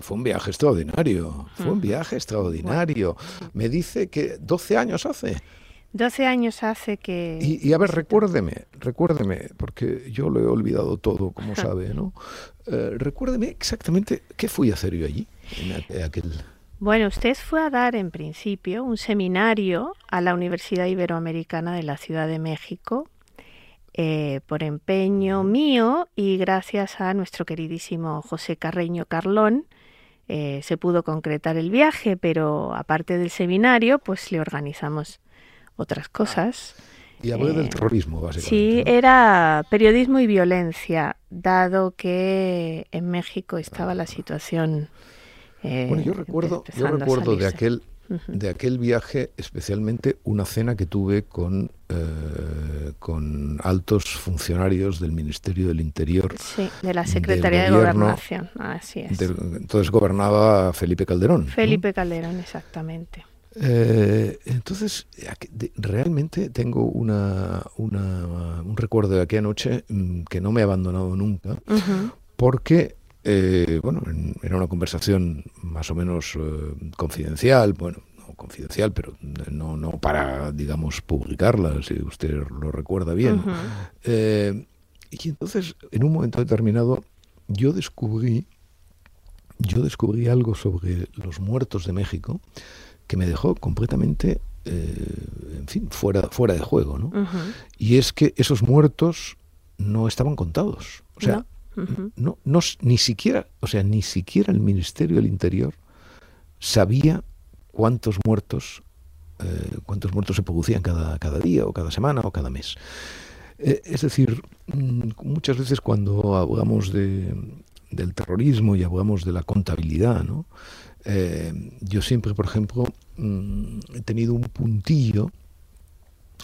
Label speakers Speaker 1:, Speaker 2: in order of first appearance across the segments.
Speaker 1: Fue un viaje extraordinario, fue un viaje extraordinario. Me dice que 12 años hace.
Speaker 2: 12 años hace que...
Speaker 1: Y, a ver, recuérdeme, recuérdeme, porque yo lo he olvidado todo, como sabe, ¿no? Eh, recuérdeme exactamente qué fui a hacer yo allí, en aquel...
Speaker 2: Bueno, usted fue a dar en principio un seminario a la Universidad Iberoamericana de la Ciudad de México eh, por empeño mío y gracias a nuestro queridísimo José Carreño Carlón, eh, se pudo concretar el viaje, pero aparte del seminario, pues le organizamos otras ah. cosas.
Speaker 1: Y hablé del eh, terrorismo, básicamente.
Speaker 2: Sí, era periodismo y violencia, dado que en México estaba la situación.
Speaker 1: bueno, yo recuerdo, yo recuerdo de aquel de aquel viaje, especialmente una cena que tuve con, eh, con altos funcionarios del Ministerio del Interior.
Speaker 2: Sí, de la Secretaría de Gobernación, así es.
Speaker 1: entonces gobernaba Felipe Calderón.
Speaker 2: Felipe Calderón, exactamente.
Speaker 1: Eh, entonces, realmente tengo una, un recuerdo de aquella noche mm, que no me ha abandonado nunca, porque eh, bueno, era una conversación más o menos eh, confidencial, bueno, no confidencial, pero no, no para, digamos, publicarla, si usted lo recuerda bien. Eh, y entonces, en un momento determinado, yo descubrí, yo descubrí algo sobre los muertos de México que me dejó completamente, en fin, fuera, fuera de juego, ¿no? Y es que esos muertos no estaban contados. O sea, no, no, ni siquiera, o sea, ni siquiera el Ministerio del Interior sabía cuántos muertos, eh, cuántos muertos se producían cada, cada día o cada semana o cada mes. Eh, es decir, mm, muchas veces cuando hablamos de, del terrorismo y hablamos de la contabilidad, ¿no? Eh, yo siempre, por ejemplo, mm, he tenido un puntillo,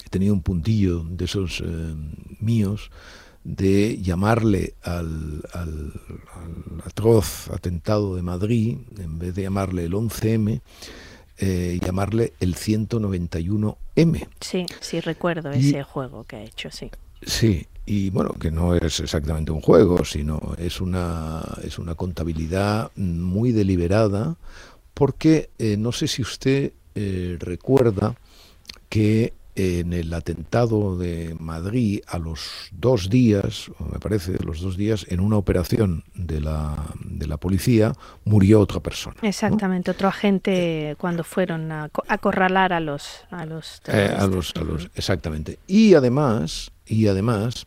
Speaker 1: he tenido un puntillo de esos míos, de llamarle al, atroz atentado de Madrid, en vez de llamarle el 11M, eh, llamarle el 191M.
Speaker 2: Sí, sí, recuerdo ese juego que ha hecho, sí.
Speaker 1: Sí, y bueno, que no es exactamente un juego, sino es una, es una contabilidad muy deliberada, porque eh, no sé si usted eh, recuerda que en el atentado de Madrid a los dos días, me parece, los dos días, en una operación de la, de la policía, murió otra persona.
Speaker 2: Exactamente, otro agente cuando fueron a acorralar a los a los,
Speaker 1: eh, a los, a los exactamente. Y además, y además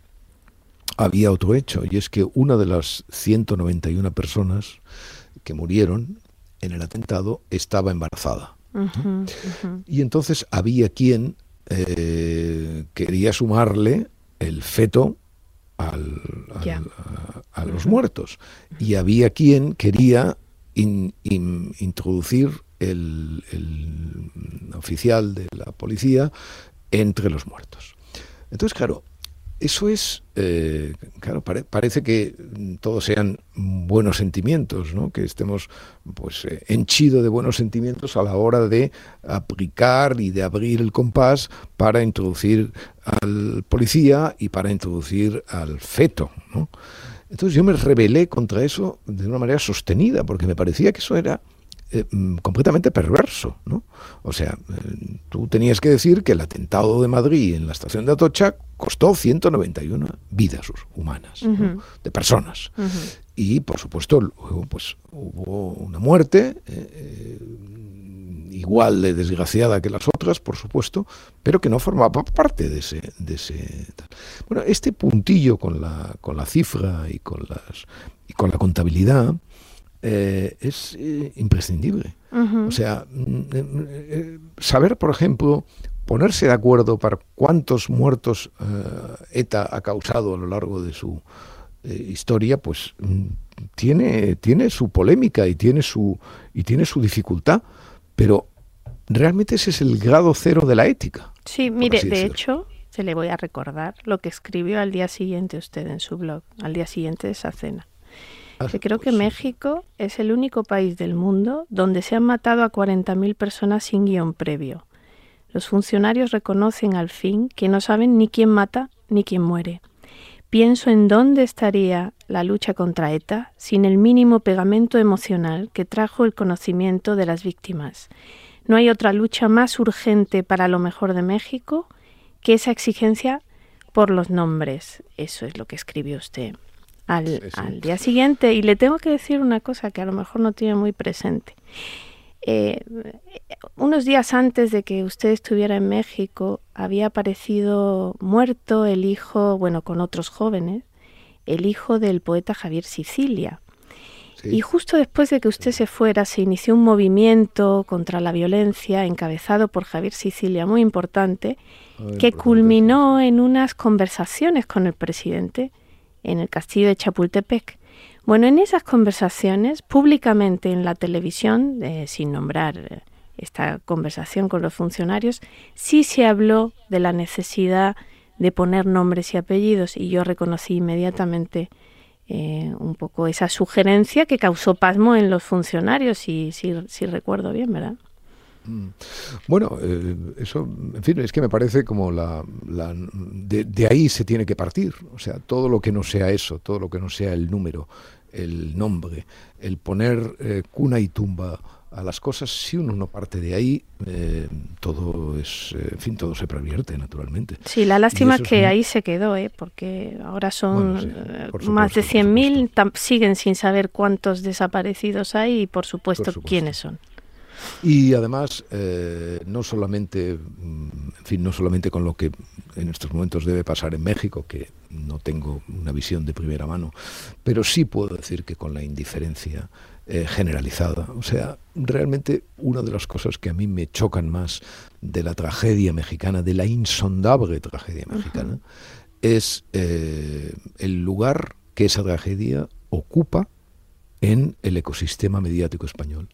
Speaker 1: había otro hecho, y es que una de las 191 personas que murieron en el atentado estaba embarazada. Y entonces había quien eh, quería sumarle el feto al, a, los muertos. Y había quien quería introducir el, oficial de la policía entre los muertos. Entonces, claro, eso es, eh, claro, parece que todos sean buenos sentimientos, ¿no? que estemos pues eh, de buenos sentimientos a la hora de aplicar y de abrir el compás para introducir al policía y para introducir al feto. ¿no? Entonces yo me rebelé contra eso de una manera sostenida, porque me parecía que eso era eh, mm, completamente perverso, ¿no? O sea, eh, tú tenías que decir que el atentado de Madrid en la estación de Atocha costó 191 vidas humanas, de personas. Y, por supuesto, luego, pues, hubo una muerte, eh, igual de desgraciada que las otras, por supuesto, pero que no formaba parte de ese... De ese bueno, este puntillo con la, con la cifra y con, las, y con la contabilidad eh, es eh, imprescindible. O sea, mm, eh, saber, por ejemplo, ponerse de acuerdo para cuántos muertos ETA ha causado a lo largo de su historia, pues mm, tiene, tiene su polémica y tiene su, y tiene su dificultad, pero realmente ese es el grado cero de la ética.
Speaker 2: Sí, mire, de hecho, se le voy a recordar lo que escribió al día siguiente usted en su blog, al día siguiente de esa cena. Que creo que pues México es el único país del mundo donde se han matado a 40.000 personas sin guion previo. Los funcionarios reconocen al fin que no saben ni quién mata ni quién muere. Pienso en dónde estaría la lucha contra ETA sin el mínimo pegamento emocional que trajo el conocimiento de las víctimas. No hay otra lucha más urgente para lo mejor de México que esa exigencia por los nombres. Eso es lo que escribió usted al, al día siguiente. Y le tengo que decir una cosa que a lo mejor no tiene muy presente. Eh, unos días antes de que usted estuviera en México, había aparecido muerto el hijo, bueno, con otros jóvenes, el hijo del poeta Javier Sicilia. Y justo después de que usted se fuera, se inició un movimiento contra la violencia encabezado por Javier Sicilia, muy importante, que culminó en unas conversaciones con el presidente en el castillo de Chapultepec. Bueno, en esas conversaciones, públicamente en la televisión, eh, sin nombrar eh, esta conversación con los funcionarios, sí se habló de la necesidad de poner nombres y apellidos y yo reconocí inmediatamente eh, un poco esa sugerencia que causó pasmo en los funcionarios, si, si, recuerdo bien, ¿verdad?
Speaker 1: Mm. Bueno, eso, en fin, es que me parece como la, de, de, ahí se tiene que partir. O sea, todo lo que no sea eso, todo lo que no sea el número, el nombre, el poner eh, cuna y tumba a las cosas, si uno no parte de ahí, eh, todo es, eh, en fin, todo se pervierte naturalmente.
Speaker 2: Sí, la lástima es que ahí se quedó, ¿eh? porque ahora son más de 100.000, siguen sin saber cuántos desaparecidos hay y por supuesto, quiénes son.
Speaker 1: Y además, no solamente, mm, en fin, no solamente con lo que en estos momentos debe pasar en México, que no tengo una visión de primera mano, pero sí puedo decir que con la indiferencia eh, generalizada. O sea, realmente una de las cosas que a mí me chocan más de la tragedia mexicana, de la insondable tragedia mexicana, es eh, el lugar que esa tragedia ocupa en el ecosistema mediático español.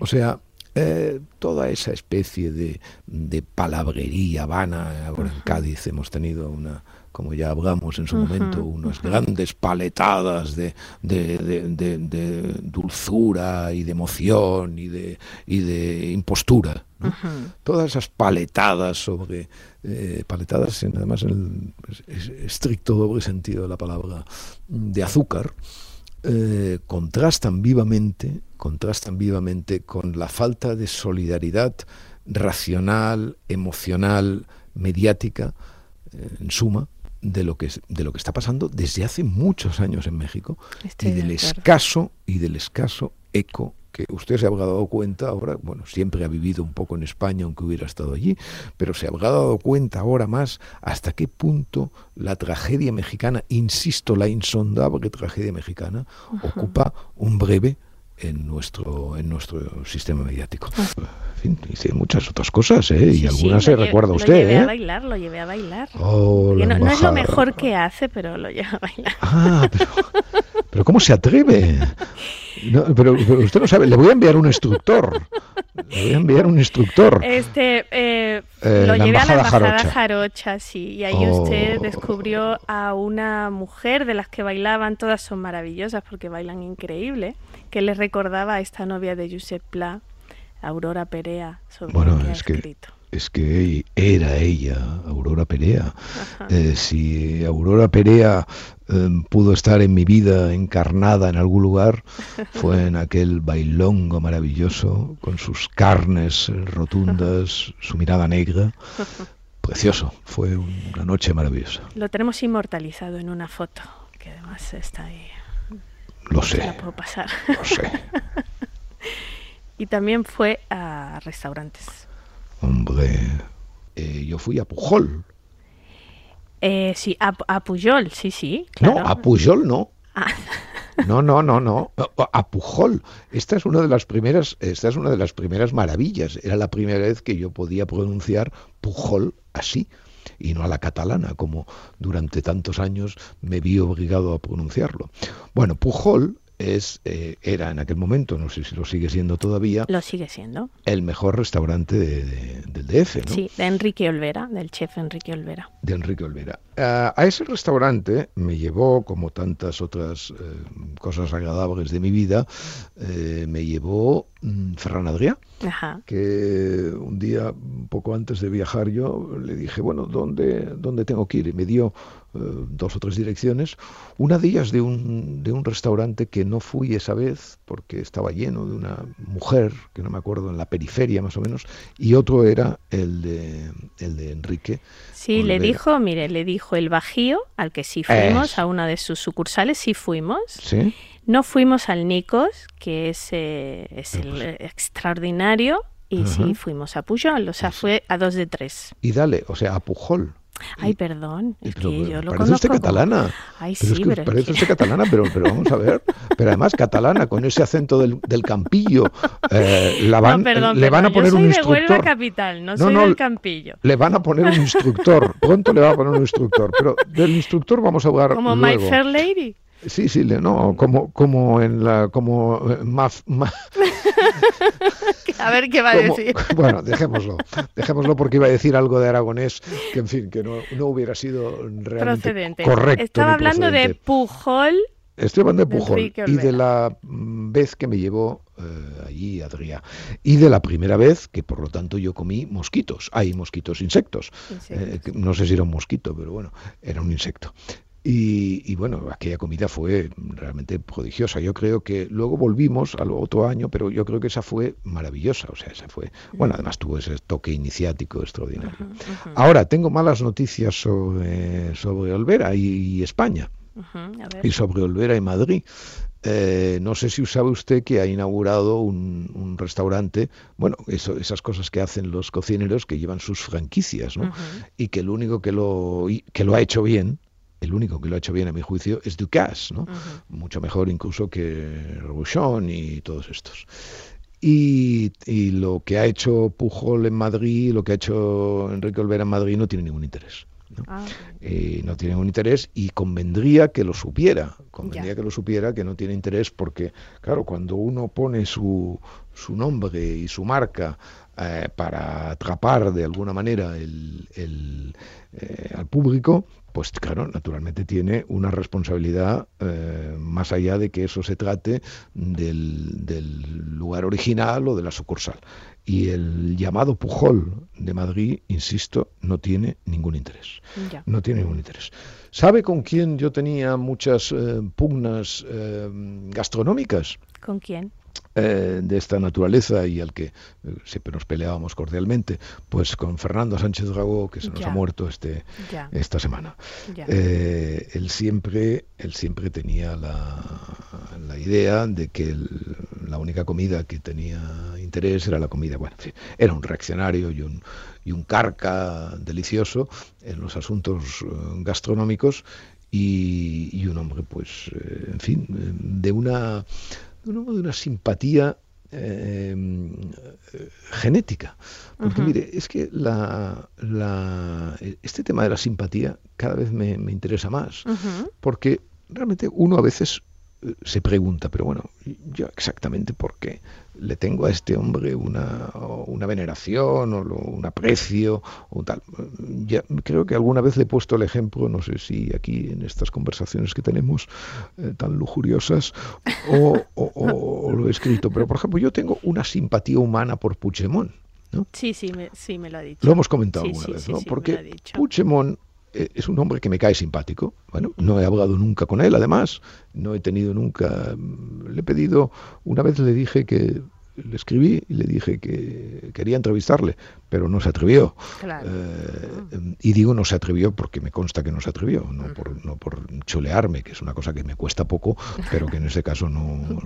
Speaker 1: O sea, eh, toda esa especie de, de palabrería vana, ahora en Cádiz hemos tenido una, como ya hablamos en su momento, unas grandes paletadas de, de, dulzura y de emoción y de, y de impostura. Todas esas paletadas sobre, eh, paletadas además en el estricto doble sentido de la palabra, de azúcar, eh, contrastan vivamente, contrastan vivamente con la falta de solidaridad racional, emocional, mediática, eh, en suma, de lo que de lo que está pasando desde hace muchos años en México y del escaso y del escaso eco que usted se habrá dado cuenta ahora, bueno, siempre ha vivido un poco en España aunque hubiera estado allí, pero se habrá dado cuenta ahora más hasta qué punto la tragedia mexicana, insisto, la insondable tragedia mexicana, ocupa un breve en nuestro en nuestro sistema mediático. Ah. En fin, hice muchas otras cosas, ¿eh? y algunas se recuerda usted. Lo
Speaker 2: llevé
Speaker 1: a
Speaker 2: ¿eh? bailar, lo llevé a bailar. Oh, no, no, es lo mejor que hace, pero lo lleva a bailar.
Speaker 1: Ah, pero, pero ¿cómo se atreve? pero, usted no sabe, le voy a enviar un instructor. Le voy a enviar un instructor.
Speaker 2: Este, eh, eh lo llevé a la embajada jarocha. sí, y ahí usted oh. descubrió a una mujer de las que bailaban, todas son maravillosas porque bailan increíble que le recordaba a esta novia de Josep Pla, Aurora Perea, sobre bueno, que es que,
Speaker 1: Es que era ella, Aurora Perea. Eh, si Aurora Perea em, pudo estar en mi vida encarnada en algún lugar, fue en aquel bailongo maravilloso, con sus carnes rotundas, su mirada negra. Precioso, fue una noche maravillosa.
Speaker 2: Lo tenemos inmortalizado en una foto, que además está ahí
Speaker 1: lo sé.
Speaker 2: puedo pasar.
Speaker 1: Lo sé.
Speaker 2: y también fue a restaurantes.
Speaker 1: Hombre, eh, yo fui a Pujol.
Speaker 2: Eh, sí, a, Pujol, sí, sí.
Speaker 1: No, a Pujol no. Ah. No, no, no, no. A Pujol. Esta es una de las primeras, esta es una de las primeras maravillas. Era la primera vez que yo podía pronunciar Pujol así y no a la catalana, como durante tantos años me vi obligado a pronunciarlo. Bueno, Pujol es eh, era en aquel momento, no sé si lo sigue siendo todavía.
Speaker 2: Lo sigue siendo.
Speaker 1: El mejor restaurante del DF, ¿no?
Speaker 2: Sí, de Enrique Olvera, del chef Enrique Olvera.
Speaker 1: De Enrique Olvera. a ese restaurante me llevó, como tantas otras eh, cosas agradables de mi vida, eh, me llevó mm, Ferran Adrià, que un día, un poco antes de viajar yo, le dije, bueno, ¿dónde, dónde tengo que ir? Y me dio dos o tres direcciones. Una de ellas de un, de un restaurante que no fui esa vez porque estaba lleno de una mujer, que no me acuerdo, en la periferia más o menos, y otro era el de, el de Enrique.
Speaker 2: Sí, le dijo, mire, le dijo el Bajío, al que sí fuimos, a una de sus sucursales, sí fuimos.
Speaker 1: Sí.
Speaker 2: No fuimos al Nicos, que es, eh, es el extraordinario, y sí fuimos a Pujol, o sea, fue a dos de tres.
Speaker 1: Y dale, o sea, a Pujol.
Speaker 2: Ay, perdón. Es que yo lo
Speaker 1: parece usted catalana.
Speaker 2: Ay, sí,
Speaker 1: pero, es parece usted catalana, pero, pero vamos a ver. Pero además catalana, con ese acento del, del campillo. Eh, la van,
Speaker 2: no, perdón,
Speaker 1: le van a poner
Speaker 2: yo soy
Speaker 1: un
Speaker 2: de
Speaker 1: instructor.
Speaker 2: Huelva capital, no, soy del campillo.
Speaker 1: Le van a poner un instructor. Pronto le va a poner un instructor. Pero del instructor vamos a hablar
Speaker 2: Como
Speaker 1: luego.
Speaker 2: My Fair Lady.
Speaker 1: Sí, sí, no, como, como en la, como eh, más,
Speaker 2: a ver qué va a
Speaker 1: como,
Speaker 2: decir.
Speaker 1: Bueno, dejémoslo, dejémoslo porque iba a decir algo de aragonés que, en fin, que no, no hubiera sido realmente
Speaker 2: procedente.
Speaker 1: correcto.
Speaker 2: Estaba hablando de. Pujol.
Speaker 1: Estoy hablando de Pujol y de la mm, vez que me llevó eh, allí Adrià y de la primera vez que por lo tanto yo comí mosquitos, hay mosquitos insectos,
Speaker 2: Insectos.
Speaker 1: Eh, no sé si era un mosquito, pero bueno, era un insecto. Y, y bueno, aquella comida fue realmente prodigiosa. Yo creo que luego volvimos al otro año, pero yo creo que esa fue maravillosa. O sea, esa fue, bueno, además tuvo ese toque iniciático extraordinario. Ahora, tengo malas noticias sobre, sobre Olvera y, y España y sobre Olvera y Madrid. Eh, no sé si sabe usted que ha inaugurado un, un restaurante, bueno, eso, esas cosas que hacen los cocineros que llevan sus franquicias, ¿no? Y que el único que lo, que lo ha hecho bien, el único que lo ha hecho bien a mi juicio es Ducasse, ¿no? Mucho mejor incluso que Rouchon y todos estos. Y, y lo que ha hecho Pujol en Madrid, lo que ha hecho Enrique Olvera en Madrid no tiene ningún interés. ¿no?
Speaker 2: Ah,
Speaker 1: eh, no tiene ningún interés y convendría que lo supiera, convendría
Speaker 2: Ya.
Speaker 1: que lo supiera que no tiene interés porque, claro, cuando uno pone su, su nombre y su marca eh, para atrapar de alguna manera el, el, eh, al público, pues claro, naturalmente tiene una responsabilidad eh, más allá de que eso se trate del, del lugar original o de la sucursal. Y el llamado Pujol de Madrid, insisto, no tiene ningún interés.
Speaker 2: ya.
Speaker 1: No tiene ningún interés. ¿Sabe con quién yo tenía muchas eh, pugnas eh, gastronómicas
Speaker 2: ¿Con quién?
Speaker 1: Eh, de esta naturaleza y al que eh, siempre nos peleábamos cordialmente? Pues con Fernando Sánchez Dragó, que se nos
Speaker 2: Ya.
Speaker 1: ha muerto este,
Speaker 2: Ya,
Speaker 1: esta semana. Eh, él siempre, él siempre tenía la, la idea de que el- la única comida que tenía interés era la comida. Bueno, en fin, era un reaccionario y un, y un carca delicioso en los asuntos gastronómicos y, y un hombre, pues, en fin, de una, de una, de una simpatía eh, eh, genética. Porque mire, es que la, la- este tema de la simpatía cada vez me, me interesa más, porque realmente uno a veces se pregunta, pero bueno, yo exactamente por qué le tengo a este hombre una, una veneración o lo- un aprecio o tal. Ya creo que alguna vez le he puesto el ejemplo, no sé si aquí en estas conversaciones que tenemos eh, tan lujuriosas o, o- o- o lo he escrito, pero por ejemplo yo tengo una simpatía humana por Puigdemont. ¿no?
Speaker 2: Sí, sí, me, sí, me lo ha dicho.
Speaker 1: Lo hemos comentado
Speaker 2: Sí,
Speaker 1: alguna
Speaker 2: sí,
Speaker 1: vez, ¿no? Porque. Puigdemont es un hombre que me cae simpático. Bueno, no he hablado nunca con él, además. No he tenido nunca. mm, Le he pedido. Una vez le dije que. Le escribí y le dije que quería entrevistarle, pero no se atrevió.
Speaker 2: Claro.
Speaker 1: Eh, y digo no se atrevió porque me consta que no se atrevió, no por, no por chulearme, que es una cosa que me cuesta poco, pero que en este caso no,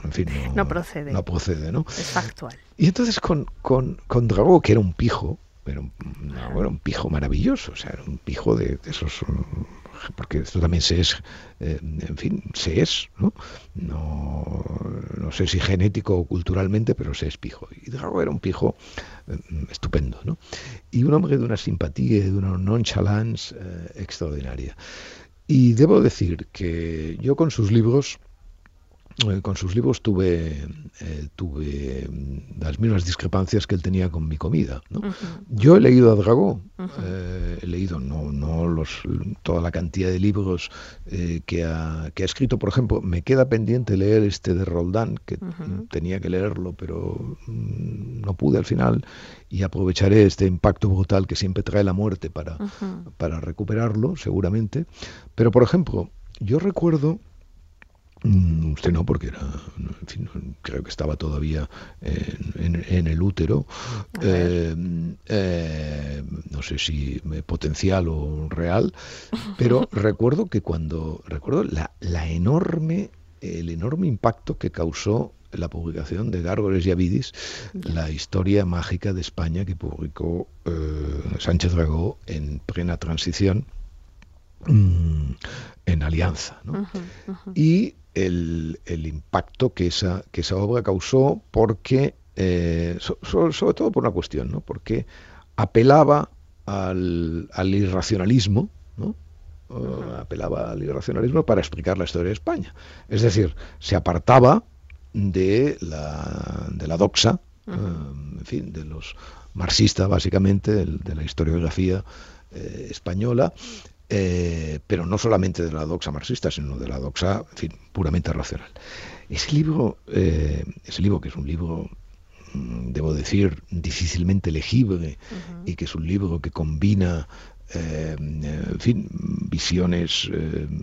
Speaker 1: en fin, no,
Speaker 2: No procede.
Speaker 1: No procede, ¿no?
Speaker 2: Es factual.
Speaker 1: Y entonces con, con, con Dragó, que era un pijo, era un, no, bueno, un pijo maravilloso, o sea, era un pijo de, esos, mm, porque esto también se es, eh, en fin, se es, ¿no? ¿no? No sé si genético o culturalmente, pero se es pijo. Y era un pijo eh, estupendo, ¿no? Y un hombre de una simpatía, de una nonchalance eh, extraordinaria. Y debo decir que yo con sus libros con sus libros tuve, eh, tuve mm, las mismas discrepancias que él tenía con mi comida. Yo he leído a Dragó, eh, he leído no, no los, toda la cantidad de libros que, ha, que ha escrito. Por ejemplo, me queda pendiente leer este de Roldán, que tenía que leerlo, pero mm, no pude al final, y aprovecharé este impacto brutal que siempre trae la muerte para, para recuperarlo, seguramente. Pero, por ejemplo, yo recuerdo Mm, usted no, porque era, en fin, creo que estaba todavía en, el útero. Eh, eh, no sé si potencial o real, pero recuerdo que cuando recuerdo la, la, enorme, el enorme impacto que causó la publicación de Gárgoles y Avidis, la historia mágica de España que publicó eh, Sánchez Dragó en plena transición mm, en Alianza. Y el, impacto que esa, que esa obra causó porque, eh, sobre todo por una cuestión, ¿no? porque apelaba al, irracionalismo, ¿no? apelaba al irracionalismo para explicar la historia de España. Es decir, se apartaba de la, de la doxa, en fin, de los marxistas básicamente, de, la historiografía eh, española, eh, pero no solamente de la doxa marxista, sino de la doxa, en fin, puramente racional. Ese libro, eh, ese libro que es un libro, mm, debo decir, difícilmente legible y que es un libro que combina eh, en fin, visiones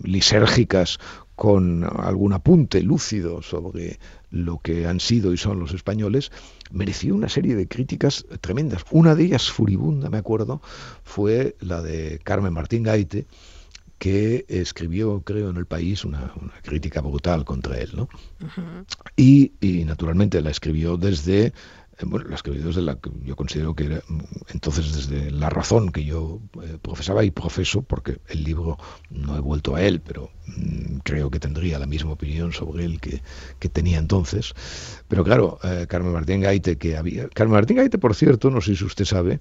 Speaker 1: lisérgicas con algún apunte lúcido sobre lo que han sido y son los españoles, mereció una serie de críticas tremendas. Una de ellas, furibunda, me acuerdo, fue la de Carmen Martín Gaite, que escribió, creo, en el país una, crítica brutal contra él, ¿no? y, y, naturalmente la escribió desde eh, bueno, las desde la que yo considero que era mm, entonces desde la razón que yo eh, profesaba y profeso, porque el libro no he vuelto a él, pero creo que tendría la misma opinión sobre él que, que tenía entonces. Pero claro, eh, Carmen Martín Gaite, que había. Carmen Martín Gaite, por cierto, no sé si usted sabe,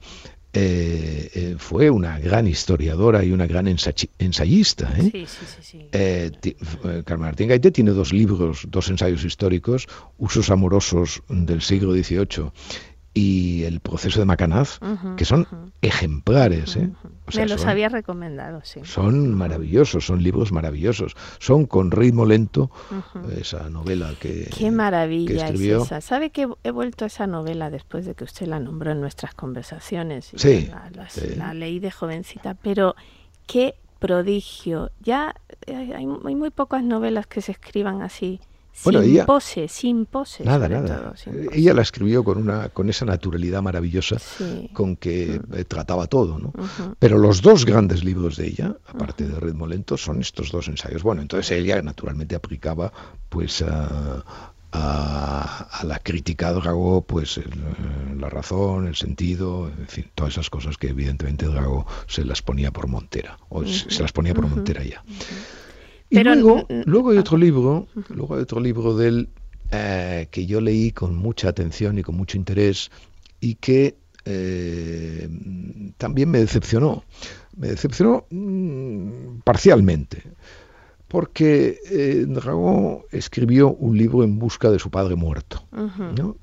Speaker 1: eh, eh, fue una gran historiadora y una gran ensayista. Sí, sí, sí, Carmen Martín Gaite tiene dos libros, dos ensayos históricos, Usos amorosos del siglo XVIII y el proceso de Macanaz, que son ejemplares. ¿eh?
Speaker 2: Me los había recomendado, sí.
Speaker 1: Son maravillosos, son libros maravillosos. Son con ritmo lento, esa novela que.
Speaker 2: Qué maravilla es esa. ¿Sabe que he vuelto a esa novela después de que usted la nombró en nuestras conversaciones?
Speaker 1: Sí.
Speaker 2: La, leí de jovencita, pero qué prodigio. Ya eh, hay muy pocas novelas que se escriban así sin pose, sin pose.
Speaker 1: Nada, nada. ella la escribió con una, con esa naturalidad maravillosa con que eh, trataba todo, ¿no? Pero los dos grandes libros de ella, aparte de Ritmo Lento, son estos dos ensayos. Bueno, entonces ella naturalmente aplicaba, pues, a, la crítica de Dragó, pues eh, la razón, el sentido, en fin, todas esas cosas que evidentemente Dragó se las ponía por montera, o se las ponía por montera ya. Y luego, luego hay otro libro, luego hay otro libro de él eh, que yo leí con mucha atención y con mucho interés y que eh, también me decepcionó. Me decepcionó mm, parcialmente, porque eh, Dragón escribió un libro en busca de su padre muerto,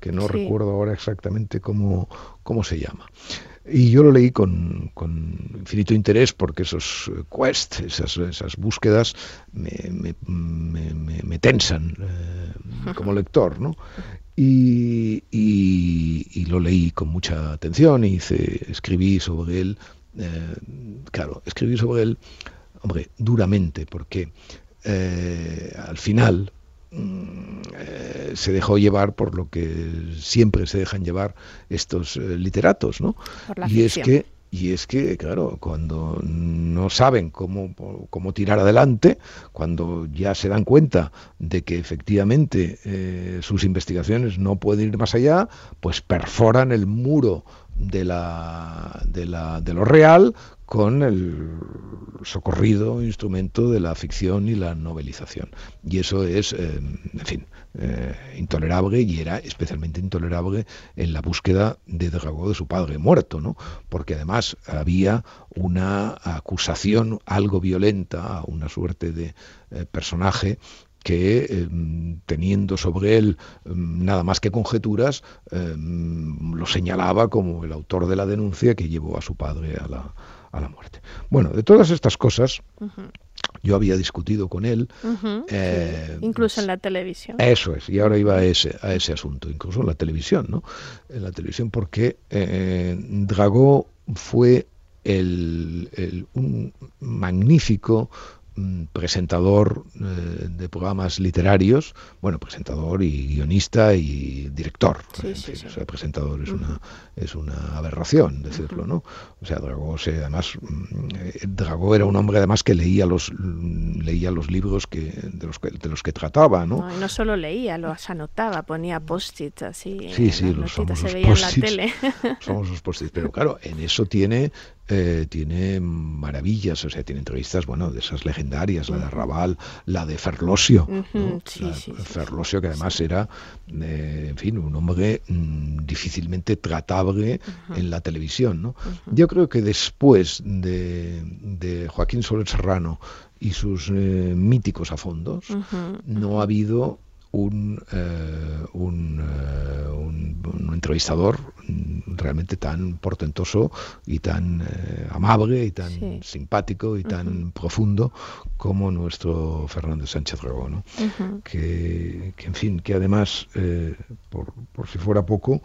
Speaker 1: que no recuerdo ahora exactamente cómo, cómo se llama. Y yo lo leí con, infinito interés porque esos eh, quests, esas, esas búsquedas, me, me, tensan eh, como lector, ¿no? Y, y, lo leí con mucha atención y hice, escribí sobre él, eh, claro, escribí sobre él, hombre, duramente, porque al final, eh, se dejó llevar por lo que siempre se dejan llevar estos eh, literatos, ¿no? y es que y es que, claro, cuando no saben cómo, cómo tirar adelante, cuando ya se dan cuenta de que efectivamente eh, sus investigaciones no pueden ir más allá, pues perforan el muro de, la, de, la, de lo real con el socorrido instrumento de la ficción y la novelización. Y eso es, eh, en fin, eh, intolerable y era especialmente intolerable en la búsqueda de Dragó de su padre muerto, ¿no? Porque además había una acusación algo violenta a una suerte de eh, personaje que em, teniendo sobre él em, nada más que conjeturas, em, lo señalaba como el autor de la denuncia que llevó a su padre a la, a la muerte. Bueno, de todas estas cosas, yo había discutido con él.
Speaker 2: Eh, incluso en la televisión.
Speaker 1: Eso es, y ahora iba a ese, a ese asunto, incluso en la televisión, ¿no? En la televisión, porque eh, Dragó fue el, un magnífico presentador eh, de programas literarios, bueno, presentador y guionista y director. O sea, presentador es una es una aberración decirlo, ¿no? O sea, Dragó se, además mm, eh, Dragó era un hombre además que leía los leía los libros que de los que de los que trataba, ¿no?
Speaker 2: No, solo leía, los anotaba, ponía post-its así.
Speaker 1: Sí, sí, los famosos post-its. post-its, pero claro, en eso tiene eh, tiene maravillas, o sea, tiene entrevistas, bueno, de esas legendarias, la de Raval, la de Ferlosio, Ferlosio que además era, eh, en fin, un hombre mm, difícilmente tratable en la televisión, ¿no? Yo creo que después de, Joaquín Soler Serrano y sus eh, míticos a fondos, no ha habido un, eh, un, eh, un, entrevistador realmente tan portentoso y tan eh, amable y tan simpático y tan profundo como nuestro Fernando Sánchez Dragó, ¿no? que, que, en fin, que además, por, por, si fuera poco,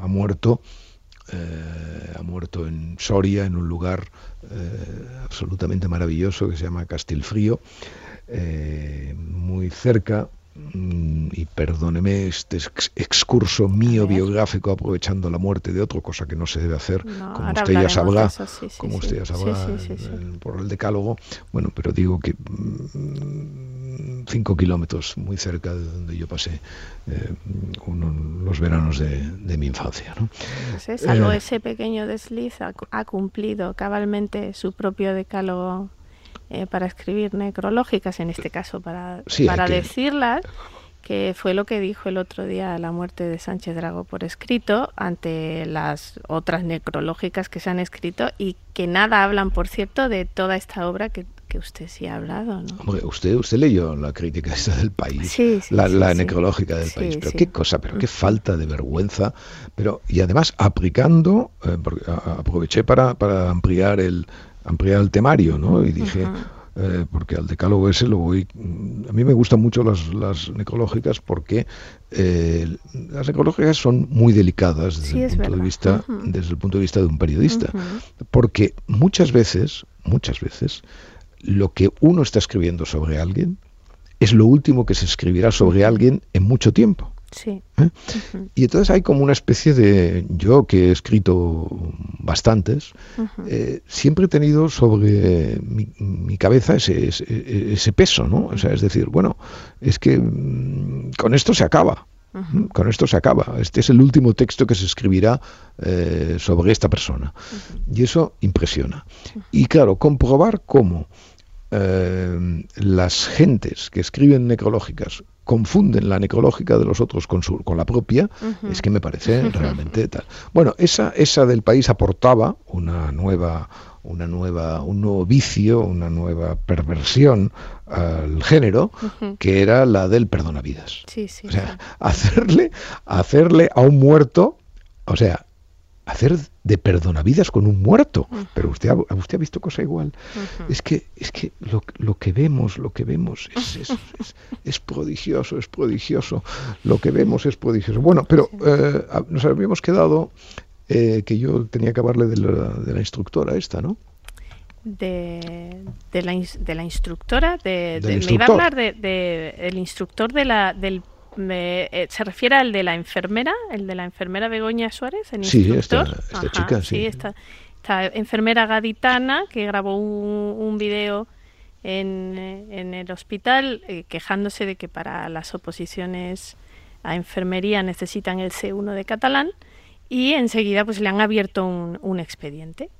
Speaker 1: ha muerto ha muerto en Soria, en un lugar absolutamente maravilloso que se llama Castilfrío, muy cerca y perdóneme este excurso mío biográfico aprovechando la muerte de otro, cosa que no se debe hacer, como usted ya sabrá, como usted ya sabrá por el decálogo. Bueno, pero digo que mm, cinco kilómetros muy cerca de donde yo pasé eh, los veranos de, mi infancia. ¿no?
Speaker 2: Pues salvo eh, ese pequeño desliz, ha cumplido cabalmente su propio decálogo eh, para escribir necrológicas, en este caso para, para decirlas, que fue lo que dijo el otro día la muerte de Sánchez Drago por escrito, ante las otras necrológicas que se han escrito y que nada hablan, por cierto, de toda esta obra que, que usted sí ha hablado, ¿no?
Speaker 1: usted, usted leyó la crítica esta del país, la, necrológica del país, pero qué cosa, pero qué falta de vergüenza, pero y además aplicando, eh, aproveché para, para ampliar el, ampliar el temario, ¿no? Y dije, eh, porque al decálogo ese lo voy... A mí me gustan mucho las, las necrológicas porque eh, las necrológicas son muy delicadas desde, el, punto de vista, desde el punto de vista de un periodista, porque muchas veces, muchas veces, lo que uno está escribiendo sobre alguien es lo último que se escribirá sobre alguien en mucho tiempo.
Speaker 2: Sí.
Speaker 1: ¿Eh? Y entonces hay como una especie de, yo que he escrito bastantes, eh, siempre he tenido sobre mi, cabeza ese, ese, peso, ¿no? O sea, es decir, bueno, es que mm, con esto se acaba. Con esto se acaba. Este es el último texto que se escribirá eh, sobre esta persona. Y eso impresiona. Y claro, comprobar cómo las gentes que escriben necrológicas confunden la necrológica de los otros con, su, con la propia, es que me parece realmente tal. Bueno, esa, esa del país aportaba una nueva, una nueva, un nuevo vicio, una nueva perversión al género, que era la del perdonavidas.
Speaker 2: Sí, sí,
Speaker 1: o sea, hacerle, hacerle a un muerto, o sea, hacer de perdonavidas con un muerto. Pero usted ha, usted ha visto cosa igual. Es que, es que lo, lo, que vemos, lo que vemos es, es, prodigioso, es prodigioso. Lo que vemos es prodigioso. Bueno, pero eh, nos habíamos quedado eh, que yo tenía que hablarle de la, de la instructora esta, ¿no?
Speaker 2: De, de, la, de la instructora, de, me iba a hablar del de, el instructor de la, del eh, ¿Se refiere al de la enfermera? ¿El de la enfermera Begoña Suárez? El
Speaker 1: sí, esta, chica, sí.
Speaker 2: esta, enfermera gaditana que grabó un, un video en, eh, en, el hospital eh, quejándose de que para las oposiciones a enfermería necesitan el C1 de catalán y enseguida pues le han abierto un, un expediente.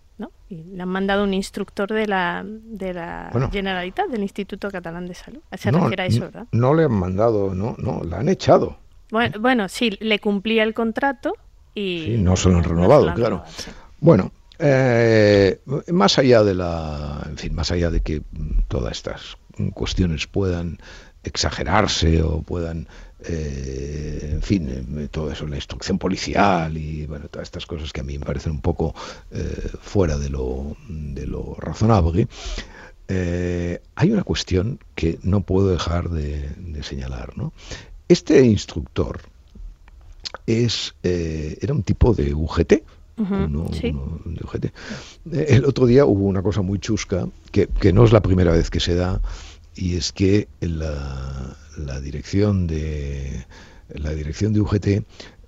Speaker 2: Y le han mandado un instructor de la, de la Generalitat, del Instituto Catalán de Salud. Se
Speaker 1: no,
Speaker 2: refiere a eso, ¿verdad?
Speaker 1: No le han mandado, no, no, la han echado.
Speaker 2: Bueno, bueno sí, le cumplía el contrato y...
Speaker 1: Sí, no se lo han renovado, claro. Bueno, eh, más allá de la, en fin, más allá de que todas estas cuestiones puedan exagerarse o puedan eh, en fin, eh, todo eso, la instrucción policial y bueno, todas estas cosas que a mí me parecen un poco eh, fuera de lo, de lo razonable. hay una cuestión que no puedo dejar de, señalar. ¿no? Este instructor es, era un tipo de UGT, uno, de UGT. El otro día hubo una cosa muy chusca, que, que, no es la primera vez que se da, y es que la, dirección de la dirección de UGT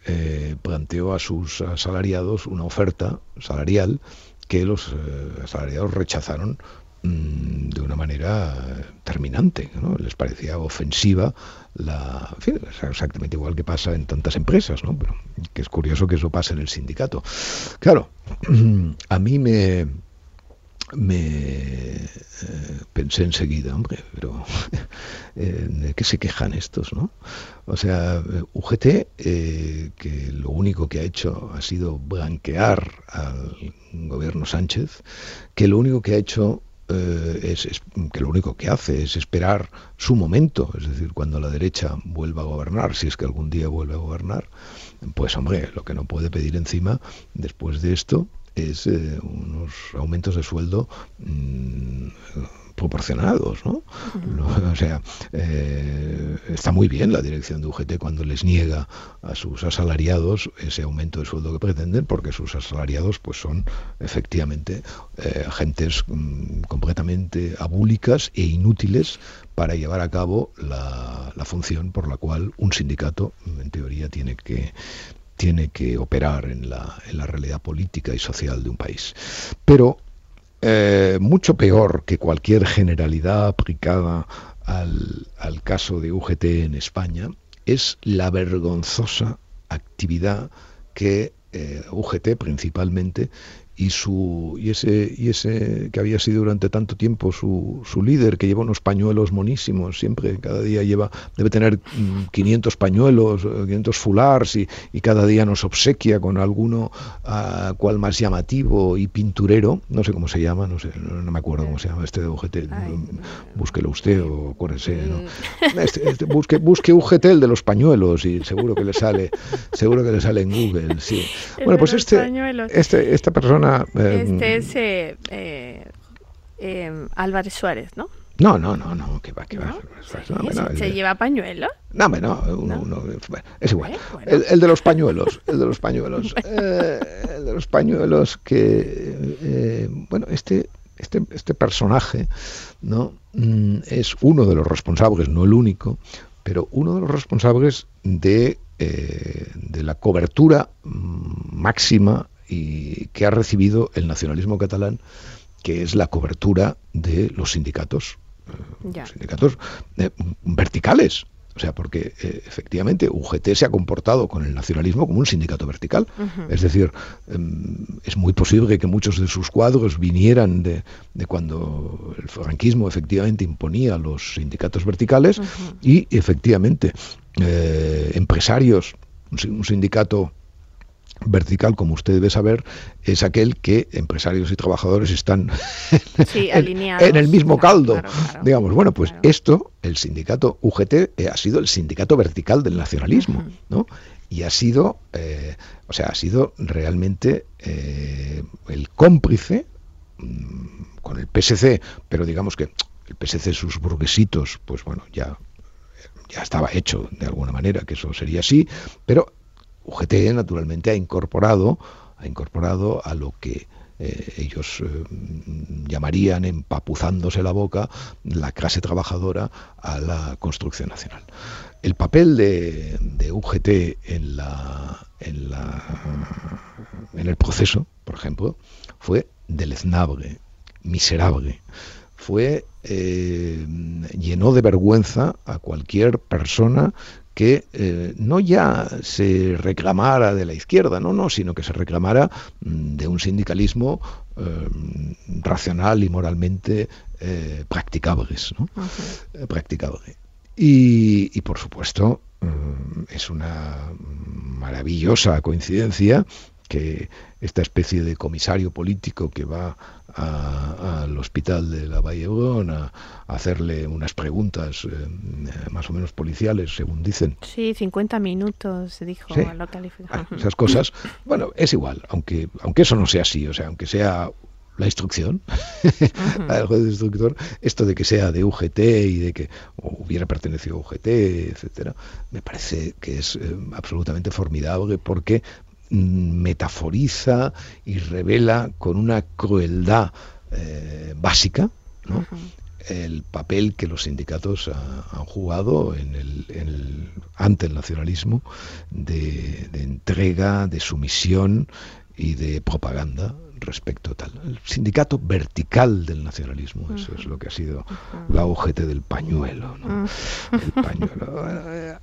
Speaker 1: eh, planteó a sus asalariados una oferta salarial que los eh, asalariados rechazaron mm, de una manera terminante. Les parecía ofensiva la. exactamente igual que pasa en tantas empresas, ¿no? Pero que es curioso que eso pase en el sindicato. Claro, a mí me, me eh, pensé enseguida, hombre, pero eh, ¿de qué se quejan estos, no? O sea, UGT, eh, que lo único que ha hecho ha sido blanquear al gobierno Sánchez, que lo único que ha hecho es, que lo único que hace es esperar su momento, es decir, cuando la derecha vuelva a gobernar, si es que algún día vuelve a gobernar, pues hombre, lo que no puede pedir encima después de esto es eh, unos aumentos de sueldo mm, proporcionados, ¿no? O sea, eh, está muy bien la dirección de UGT cuando les niega a sus asalariados ese aumento de sueldo que pretenden, porque sus asalariados pues son efectivamente eh, agentes mm, completamente abúlicas e inútiles para llevar a cabo la, la función por la cual un sindicato, en teoría, tiene que tiene que operar en la, en la realidad política y social de un país. Pero eh, mucho peor que cualquier generalidad aplicada al, caso de UGT en España es la vergonzosa actividad que eh, UGT principalmente y su y ese y ese que había sido durante tanto tiempo su, su líder que lleva unos pañuelos monísimos siempre cada día lleva debe tener 500 mm, pañuelos 500 fulars y, y cada día nos obsequia con alguno uh, cual más llamativo y pinturero no sé cómo se llama no sé no, me acuerdo cómo se llama este de UGT búsquelo usted o acuérdese ¿no? Este, este, busque busque UGT el de los pañuelos y seguro que le sale seguro que le sale en Google sí. Bueno pues este, este esta persona
Speaker 2: este es eh, eh, em, Álvarez Suárez, ¿no?
Speaker 1: No, no, no, no, que va, que va.
Speaker 2: ¿Se, lleva pañuelo?
Speaker 1: No, no, es igual. El, de los pañuelos, el de los pañuelos. Eh, el de los pañuelos que, bueno, este, este, este personaje, ¿no? Mm, es uno de los responsables, no el único, pero uno de los responsables de, de la cobertura mm, máxima y que ha recibido el nacionalismo catalán, que es la cobertura de los sindicatos, eh, sindicatos eh, verticales. O sea, porque eh, efectivamente UGT se ha comportado con el nacionalismo como un sindicato vertical. Es decir, em, es muy posible que muchos de sus cuadros vinieran de, cuando el franquismo efectivamente imponía los sindicatos verticales y efectivamente empresarios, un sindicato vertical, como usted debe saber, es aquel que empresarios y trabajadores están en, el mismo caldo. Digamos, bueno, pues esto, el sindicato UGT, eh, ha sido el sindicato vertical del nacionalismo, ¿no? Y ha sido, eh, o sea, ha sido realmente eh, el cómplice mm, con el PSC, pero digamos que el PSC, sus burguesitos, pues bueno, ya ya estaba hecho de alguna manera que eso sería así, pero UGT naturalmente ha incorporado, ha incorporado a lo que eh, ellos eh, llamarían empapuzándose la boca la clase trabajadora a la construcción nacional. El papel de, UGT en, el proceso, por ejemplo, fue deleznable, miserable. Fue eh, llenó de vergüenza a cualquier persona que eh, no ya se reclamara de la izquierda, no, no, sino que se reclamara mm, de un sindicalismo eh, racional y moralmente eh, practicables, ¿no? practicable. Y, por supuesto, es una maravillosa coincidencia que esta especie de comisario político que va al hospital de la Valle a, hacerle unas preguntas eh, más o menos policiales, según dicen.
Speaker 2: Sí, 50 minutos, dijo. Lo
Speaker 1: ah, esas cosas, bueno, es igual, aunque, aunque eso no sea así, o sea, aunque sea la instrucción, algo de instructor, esto de que sea de UGT y de que hubiera pertenecido a UGT, etcétera, me parece que es eh, absolutamente formidable porque metaforiza y revela con una crueldad eh, básica el papel que los sindicatos han jugado en el, ante el nacionalismo de, de entrega, de sumisión y de propaganda respecto tal. El sindicato vertical del nacionalismo, eso es lo que ha sido la UGT del pañuelo.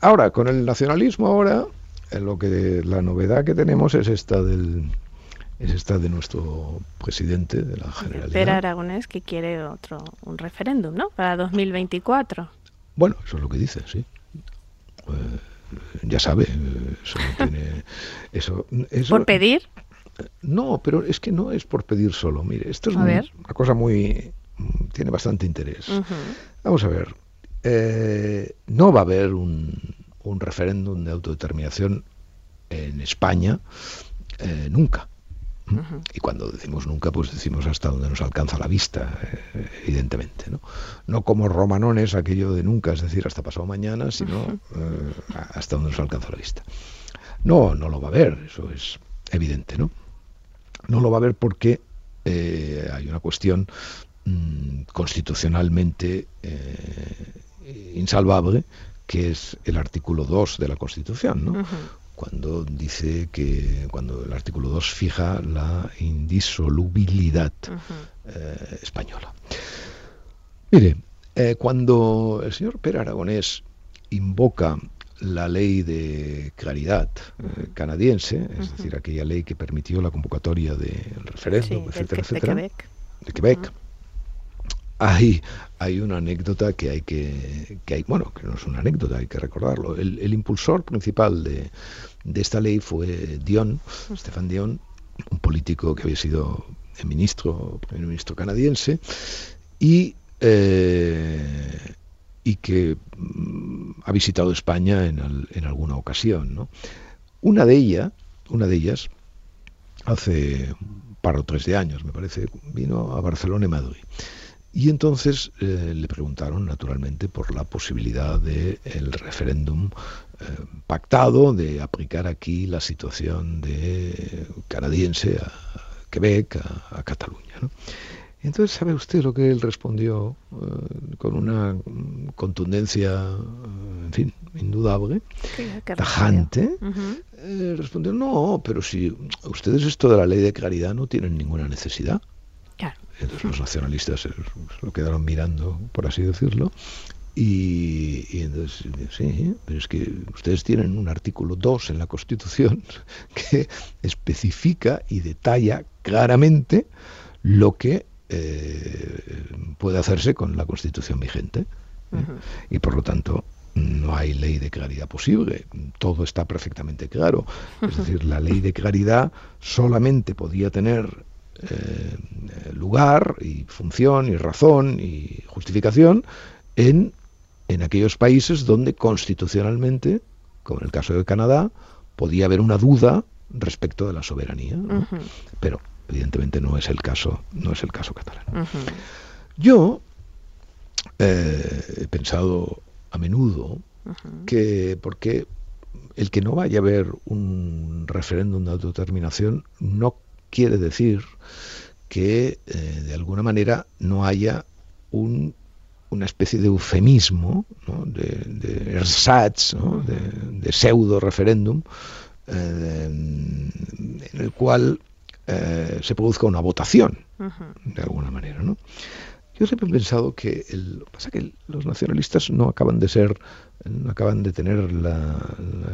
Speaker 1: Ahora, con el nacionalismo, ahora, lo que la novedad que tenemos es esta del es esta de nuestro presidente de la Generalidad.
Speaker 2: Pero Aragonés que quiere otro un referéndum, ¿no? Para 2024.
Speaker 1: Bueno, eso es lo que dice, sí. Eh, ya sabe, eh, eso tiene eso, eso,
Speaker 2: por pedir
Speaker 1: no, pero es que no es por pedir solo. Mire, esto es una cosa muy... tiene bastante interés. Vamos a ver. Eh, no va a haber un, un, referéndum de autodeterminación en España eh, nunca. Y cuando decimos nunca, pues decimos hasta donde nos alcanza la vista, eh, evidentemente. ¿no? no como romanones, aquello de nunca, es decir, hasta pasado mañana, sino hasta donde nos alcanza la vista. No, no lo va a haber, eso es evidente, ¿no? no lo va a haber porque eh, hay una cuestión mm, constitucionalmente eh, insalvable, que es el artículo 2 de la Constitución, ¿no? Cuando dice que, cuando el artículo 2 fija la indisolubilidad eh, española. Mire, cuando el señor Pérez Aragonés invoca la ley de claridad eh, canadiense, es decir, aquella ley que permitió la convocatoria del referéndum, etcétera, etcétera, de Quebec. Hay, hay una anécdota que hay que, que hay, bueno, que no es una anécdota, hay que recordarlo. El, impulsor principal de, de, esta ley fue Dion, Stefan Dion, un político que había sido ministro, primer ministro canadiense, y eh, y que mm, ha visitado España en, en alguna ocasión. ¿no? Una de ellas, una de ellas, hace un par o tres de años, me parece, vino a Barcelona y Madrid. Y entonces eh, le preguntaron, naturalmente, por la posibilidad del el referéndum eh, pactado de aplicar aquí la situación de canadiense a Quebec, a, a Cataluña. ¿no? Entonces, ¿sabe usted lo que él respondió eh, con una contundencia, eh, en fin, indudable, tajante? Eh, respondió, no, pero si ustedes esto de la ley de claridad no tienen ninguna necesidad. Entonces los nacionalistas se lo quedaron mirando, por así decirlo, y, y, entonces, sí, pero es que ustedes tienen un artículo 2 en la Constitución que especifica y detalla claramente lo que eh, puede hacerse con la Constitución vigente. ¿eh? Y por lo tanto, no hay ley de claridad posible. Todo está perfectamente claro. Es decir, la ley de claridad solamente podía tener eh, lugar y función y razón y justificación en, en aquellos países donde constitucionalmente, como en el caso de Canadá, podía haber una duda respecto de la soberanía. Pero Evidentemente no es el caso, no es el caso catalán. Yo eh, he pensado a menudo que porque el que no vaya a haber un referéndum de autodeterminación no quiere decir que eh, de alguna manera no haya un, una especie de eufemismo, de, de ersatz, de, pseudo referéndum, eh, en el cual eh, se produzca una votación, de alguna manera, ¿no? Yo siempre he pensado que el, pasa que los nacionalistas no acaban de ser, no acaban de tener la,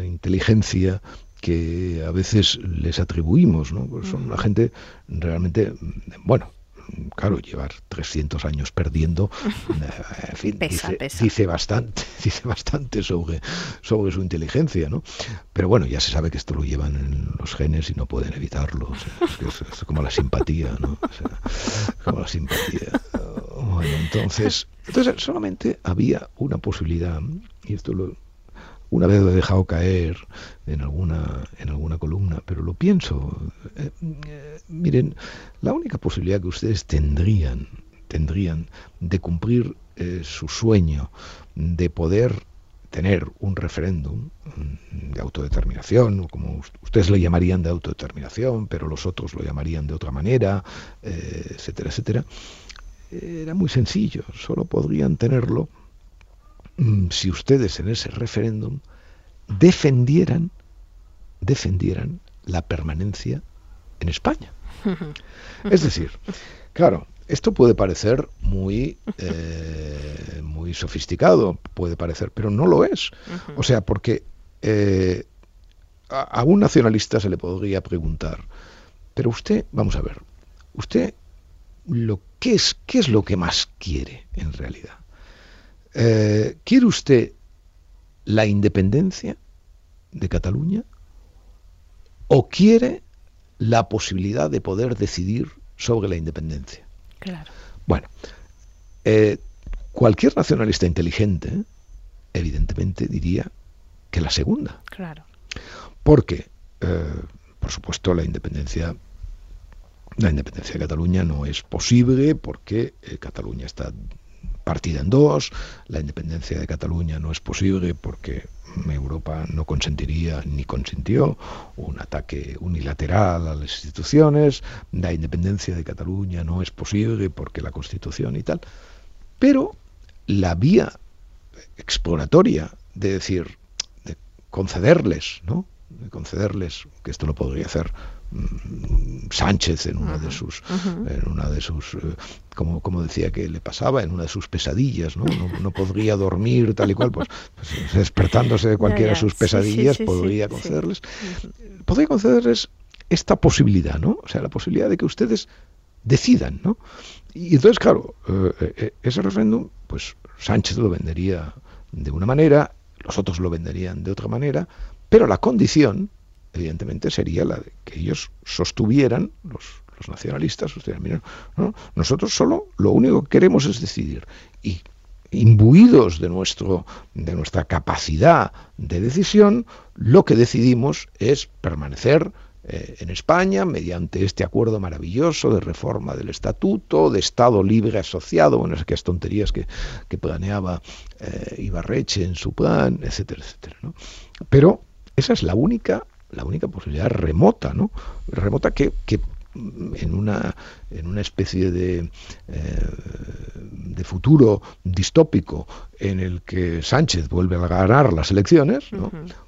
Speaker 1: inteligencia que a veces les atribuimos, ¿no? Pues son una gente realmente, bueno, claro, llevar 300 años perdiendo, eh, en fin, dice, bastante, dice bastante sobre, sobre su inteligencia, ¿no? Pero bueno, ya se sabe que esto lo llevan en los genes y no pueden evitarlo. es, como la simpatía, ¿no? como la simpatía. Bueno, entonces, entonces solamente había una posibilidad, y esto lo, una vez lo he dejado caer en alguna, en alguna columna, pero lo pienso. Eh, eh, miren, la única posibilidad que ustedes tendrían, tendrían de cumplir eh, su sueño, de poder tener un referéndum mm, de autodeterminación, o como ustedes lo llamarían de autodeterminación, pero los otros lo llamarían de otra manera, etcétera, etcétera, era muy sencillo, solo podrían tenerlo si ustedes en ese referéndum defendieran, defendieran la permanencia en España. Es decir, claro, esto puede parecer muy, eh, muy sofisticado, puede parecer, pero no lo es. O sea, porque eh, a, un nacionalista se le podría preguntar, pero usted, vamos a ver, usted lo qué es, qué es lo que más quiere en realidad. Eh, ¿Quiere usted la independencia de Cataluña o quiere la posibilidad de poder decidir sobre la independencia?
Speaker 2: Claro.
Speaker 1: Bueno, eh, cualquier nacionalista inteligente, evidentemente, diría que la segunda.
Speaker 2: Claro.
Speaker 1: Porque, eh, por supuesto, la independencia la independencia de Cataluña no es posible porque Cataluña está partida en dos, la independencia de Cataluña no es posible porque Europa no consentiría ni consintió un ataque unilateral a las instituciones, la independencia de Cataluña no es posible porque la Constitución y tal. Pero la vía exploratoria de decir, de concederles, ¿no? De concederles, que esto lo podría hacer Sánchez en una de sus en una de sus eh, como, como decía que le pasaba en una de sus pesadillas no, no, podría dormir tal y cual pues, pues despertándose de cualquiera de sus pesadillas podría concederles. Podría concederles esta posibilidad no o sea la posibilidad de que ustedes decidan no y entonces claro eh, eh, ese referéndum pues Sánchez lo vendería de una manera los otros lo venderían de otra manera pero la condición evidentemente sería la de que ellos sostuvieran, los, nacionalistas, sostuvieran, nosotros solo lo único que queremos es decidir. Y imbuidos de, nuestro, de nuestra capacidad de decisión, lo que decidimos es permanecer eh, en España mediante este acuerdo maravilloso de reforma del estatuto, de Estado libre asociado, bueno, esas tonterías que, planeaba eh, Ibarreche en su plan, etcétera, etcétera. Pero esa es la única la única posibilidad remota, ¿no? Remota que, en una, en una especie de, eh, de futuro distópico en el que Sánchez vuelve a ganar las elecciones,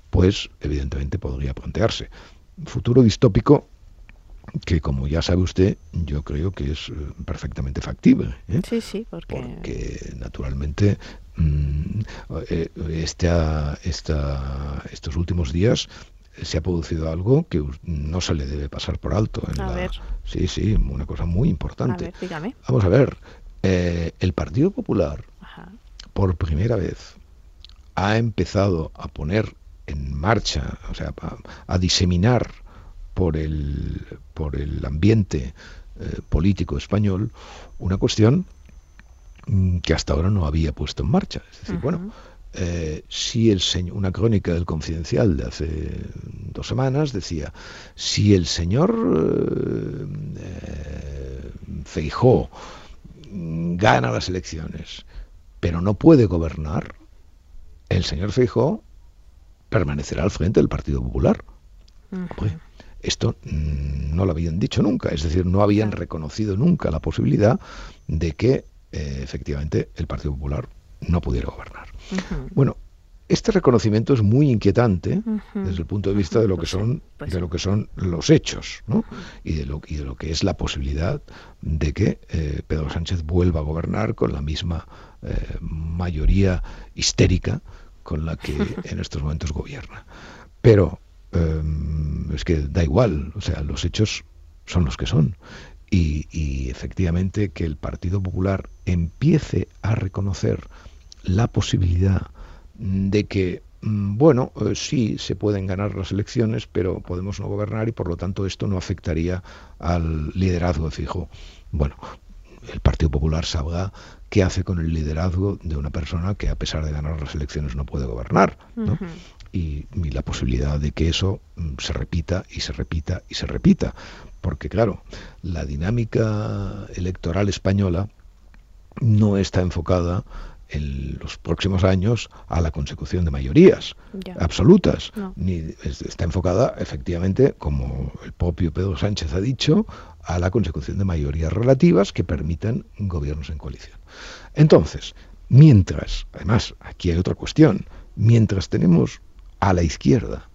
Speaker 1: pues evidentemente podría plantearse. Futuro distópico que como ya sabe usted, yo creo que es eh, perfectamente factible.
Speaker 2: ¿eh? Sí, sí,
Speaker 1: porque... naturalmente mm, esta, estos últimos días se ha producido algo que no se le debe pasar por alto. En la... Sí, sí, una cosa muy importante. Vamos a ver, eh, el Partido Popular, por primera vez, ha empezado a poner en marcha, o sea, a, diseminar por el, por el ambiente eh, político español una cuestión mm, que hasta ahora no había puesto en marcha. Es decir, bueno, eh, si el señor, una crónica del Confidencial de hace dos semanas decía, si el señor eh, Feijó gana las elecciones, pero no puede gobernar, el señor Feijó permanecerá al frente del Partido Popular. esto mm, no lo habían dicho nunca, es decir, no habían reconocido nunca la posibilidad de que eh, efectivamente el Partido Popular no pudiera gobernar. Bueno, este reconocimiento es muy inquietante desde el punto de vista de lo que pues son pues de lo que son los hechos ¿no? y, de lo, y de lo que es la posibilidad de que eh, Pedro Sánchez vuelva a gobernar con la misma eh, mayoría histérica con la que en estos momentos gobierna. Pero em, es que da igual, o sea, los hechos son los que son y, efectivamente que el Partido Popular empiece a reconocer la posibilidad de que mm, bueno, eh, sí, se pueden ganar las elecciones, pero podemos no gobernar y por lo tanto esto no afectaría al liderazgo de Fijo. Bueno, el Partido Popular sabrá qué hace con el liderazgo de una persona que a pesar de ganar las elecciones no puede gobernar. y, la posibilidad de que eso mm, se repita y se repita y se repita. Porque claro, la dinámica electoral española no está enfocada en los próximos años a la consecución de mayorías absolutas. Ni está enfocada efectivamente, como el propio Pedro Sánchez ha dicho, a la consecución de mayorías relativas que permitan gobiernos en coalición. Entonces, mientras, además, aquí hay otra cuestión, mientras tenemos a la izquierda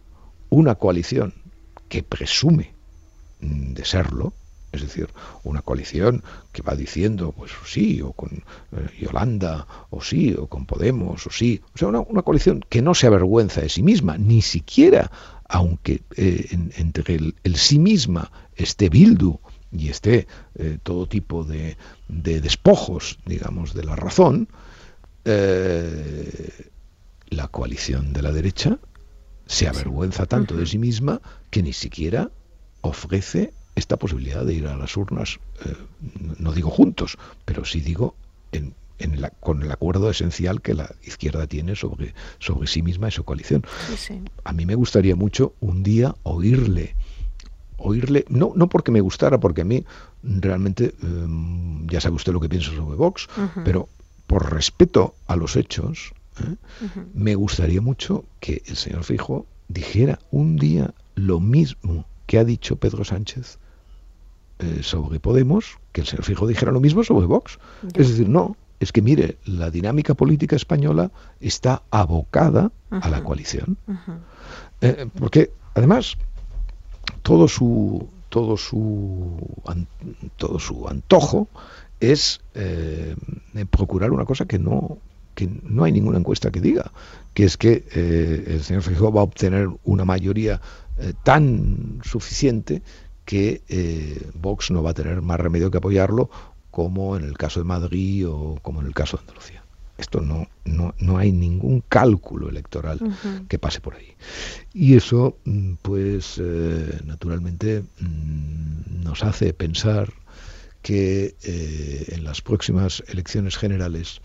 Speaker 1: una coalición que presume de serlo, es decir, una coalición que va diciendo, pues sí, o con eh, Yolanda, o sí, o con Podemos, o sí. O sea, una, coalición que no se avergüenza de sí misma, ni siquiera, aunque eh, entre el, sí misma esté Bildu y esté eh, todo tipo de, despojos, digamos, de la razón, la coalición de la derecha se avergüenza tanto de sí misma que ni siquiera ofrece esta posibilidad de ir a las urnas, eh, no digo juntos, pero sí digo en, con el acuerdo esencial que la izquierda tiene sobre, sobre sí misma y su coalición. A mí me gustaría mucho un día oírle, oírle, no, no porque me gustara, porque a mí realmente, em, ya sabe usted lo que pienso sobre Vox, pero por respeto a los hechos, ¿eh? me gustaría mucho que el señor Fijo dijera un día lo mismo que ha dicho Pedro Sánchez eh, sobre Podemos, que el señor Fijo dijera lo mismo sobre Vox. Es decir, no, es que mire, la dinámica política española está abocada a la coalición. Eh, porque además todo su todo su todo su antojo es eh, procurar una cosa que no que no hay ninguna encuesta que diga, que es que el señor Fijo va a obtener una mayoría eh, tan suficiente que eh, Vox no va a tener más remedio que apoyarlo, como en el caso de Madrid o como en el caso de Andalucía. Esto no, no, hay ningún cálculo electoral que pase por ahí. Y eso, mm, pues, eh, naturalmente mm, nos hace pensar que en las próximas elecciones generales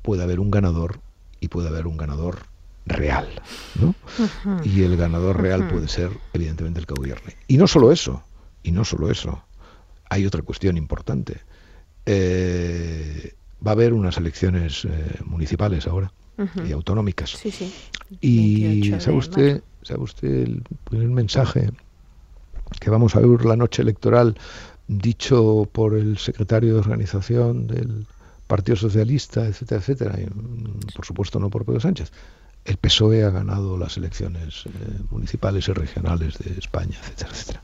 Speaker 1: puede haber un ganador y puede haber un ganador real. ¿no? Y el ganador real puede ser, evidentemente, el que gobierne. Y no solo eso, y no solo eso, hay otra cuestión importante. Eh, va a haber unas elecciones eh, municipales ahora y autonómicas.
Speaker 2: Sí, sí.
Speaker 1: Y sabe usted, sabe usted el primer mensaje que vamos a ver la noche electoral dicho por el secretario de organización del Partido Socialista, etcétera, etcétera, y, mm, por supuesto no por Pedro Sánchez el PSOE ha ganado las elecciones eh, municipales y regionales de España, etcétera, etcétera.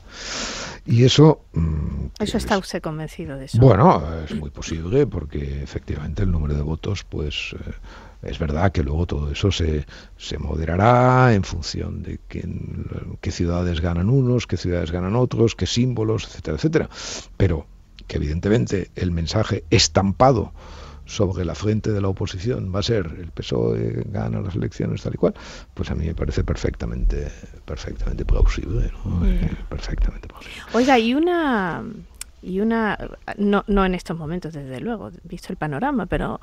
Speaker 1: Y eso...
Speaker 2: Mm, ¿Eso está usted convencido de eso?
Speaker 1: Bueno, es muy posible porque efectivamente el número de votos, pues eh, es verdad que luego todo eso se, se moderará en función de qué ciudades ganan unos, qué ciudades ganan otros, qué símbolos, etcétera, etcétera. Pero que evidentemente el mensaje estampado sobre la frente de la oposición va a ser el PSOE gana las elecciones tal y cual, pues a mí me parece perfectamente perfectamente plausible, ¿no? Eh, perfectamente plausible.
Speaker 2: Oiga, y una y una no, no en estos momentos desde luego, visto el panorama, pero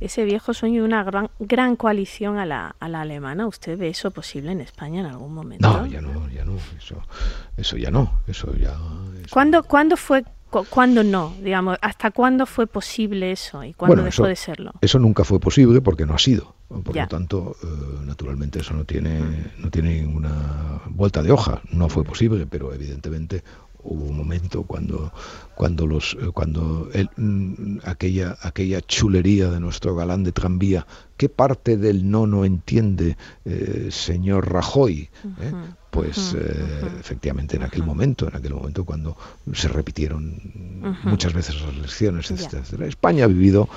Speaker 2: ese viejo sueño de una gran, gran coalición a la, a la alemana, ¿usted ve eso posible en España en algún momento?
Speaker 1: No, ya no, ya no, eso, eso ya no, eso ya...
Speaker 2: ¿Cuándo, ¿Cuándo fue ¿Cuándo no? Digamos, ¿hasta cuándo fue posible eso y cuándo dejó de serlo?
Speaker 1: Eso nunca fue posible porque no ha sido. Por lo tanto, eh, naturalmente eso no tiene, no tiene ninguna vuelta de hoja. No fue posible, pero evidentemente hubo un momento cuando cuando los eh, cuando mm, aquella aquella chulería de nuestro galán de tranvía qué parte del no no entiende eh, señor Rajoy eh? pues efectivamente en aquel momento en aquel momento cuando se repitieron muchas veces las elecciones etcétera, España ha vivido